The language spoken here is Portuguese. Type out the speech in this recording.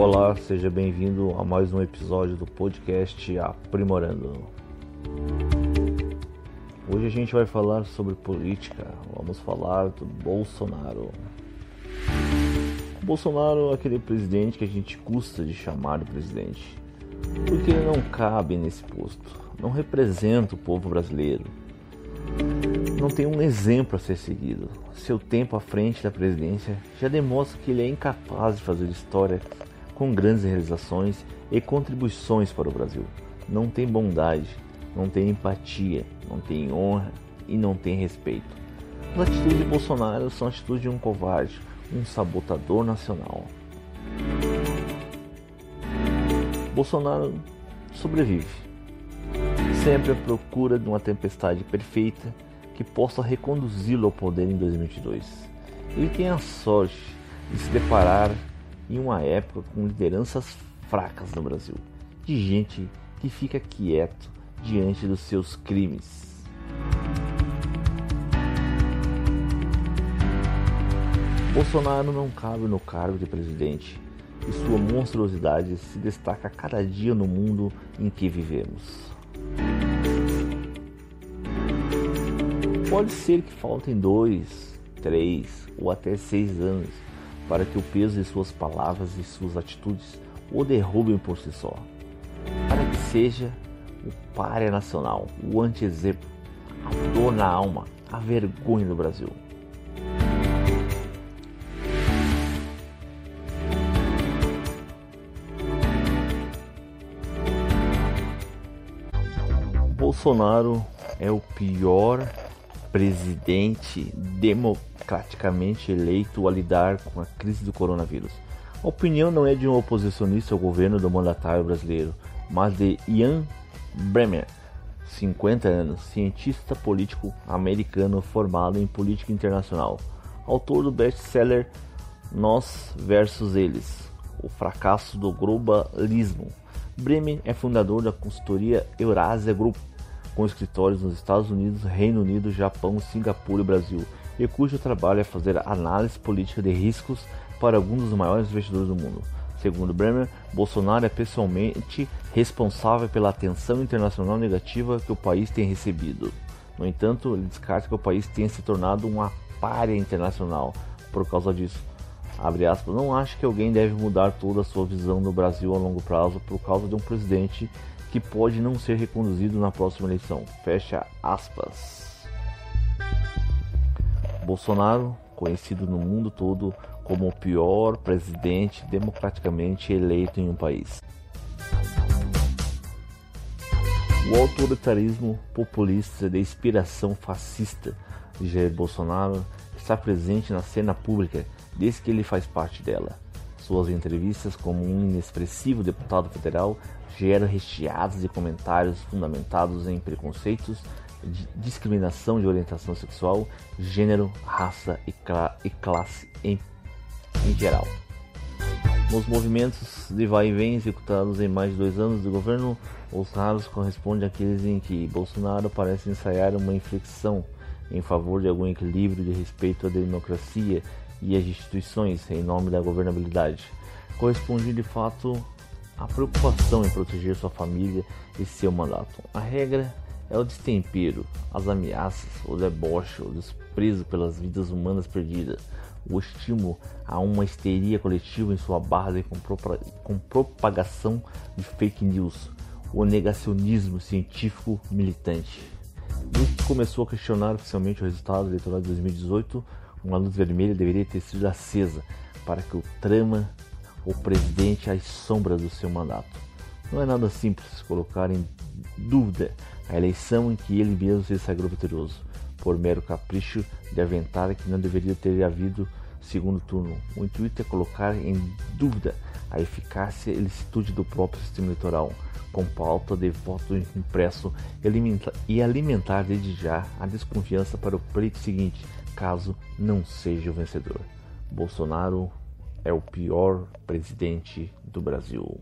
Olá, seja bem-vindo a mais um episódio do podcast Aprimorando. Hoje a gente vai falar sobre política, vamos falar do Bolsonaro. O Bolsonaro é aquele presidente que a gente custa de chamar de presidente, porque ele não cabe nesse posto, não representa o povo brasileiro, não tem um exemplo a ser seguido. Seu tempo à frente da presidência já demonstra que ele é incapaz de fazer história com grandes realizações e contribuições para o Brasil. Não tem bondade, não tem empatia, não tem honra e não tem respeito. As atitudes de Bolsonaro são atitudes de um covarde, um sabotador nacional. Bolsonaro sobrevive, sempre à procura de uma tempestade perfeita que possa reconduzi-lo ao poder em 2022. Ele tem a sorte de se deparar em uma época com lideranças fracas no Brasil, de gente que fica quieto diante dos seus crimes. Bolsonaro não cabe no cargo de presidente e sua monstruosidade se destaca cada dia no mundo em que vivemos. Pode ser que faltem dois, três ou até seis anos para que o peso de suas palavras e suas atitudes o derrubem por si só. Para que seja o párea nacional, o anti-exemplo, a dor na alma, a vergonha do Brasil. Bolsonaro é o pior presidente democraticamente eleito a lidar com a crise do coronavírus. A opinião não é de um oposicionista ao governo do mandatário brasileiro, mas de Ian Bremer, 50 anos, cientista político americano formado em política internacional, autor do best-seller Nós versus Eles, o fracasso do globalismo. Bremer é fundador da consultoria Eurasia Group, com escritórios nos Estados Unidos, Reino Unido, Japão, Singapura e Brasil, e cujo trabalho é fazer análise política de riscos para alguns dos maiores investidores do mundo. Segundo Bremer, Bolsonaro é pessoalmente responsável pela atenção internacional negativa que o país tem recebido. No entanto, ele descarta que o país tenha se tornado uma párea internacional por causa disso. Aspas, não acho que alguém deve mudar toda a sua visão do Brasil a longo prazo por causa de um presidente que pode não ser reconduzido na próxima eleição. Fecha aspas. Bolsonaro, conhecido no mundo todo como o pior presidente democraticamente eleito em um país. O autoritarismo populista de inspiração fascista de Jair Bolsonaro está presente na cena pública desde que ele faz parte dela. Suas entrevistas como um inexpressivo deputado federal geram recheadas de comentários fundamentados em preconceitos, discriminação de orientação sexual, gênero, raça e, e classe em, em geral. Nos movimentos de vai e vem executados em mais de dois anos de governo, os raros correspondem àqueles em que Bolsonaro parece ensaiar uma inflexão em favor de algum equilíbrio de respeito à democracia e as instituições em nome da governabilidade, corresponde de fato à preocupação em proteger sua família e seu mandato. A regra é o destempero, as ameaças, o deboche, o desprezo pelas vidas humanas perdidas, o estímulo a uma histeria coletiva em sua base com, com propagação de fake news, o negacionismo científico militante. Que começou a questionar oficialmente o resultado eleitoral de 2018, uma luz vermelha deveria ter sido acesa para que o trama o presidente às sombras do seu mandato. Não é nada simples colocar em dúvida a eleição em que ele mesmo se sagrou vitorioso, por mero capricho de aventar que não deveria ter havido segundo turno. O intuito é colocar em dúvida a eficácia e licitude do próprio sistema eleitoral, com pauta de voto impresso e alimentar desde já a desconfiança para o pleito seguinte, caso não seja o vencedor. Bolsonaro é o pior presidente do Brasil.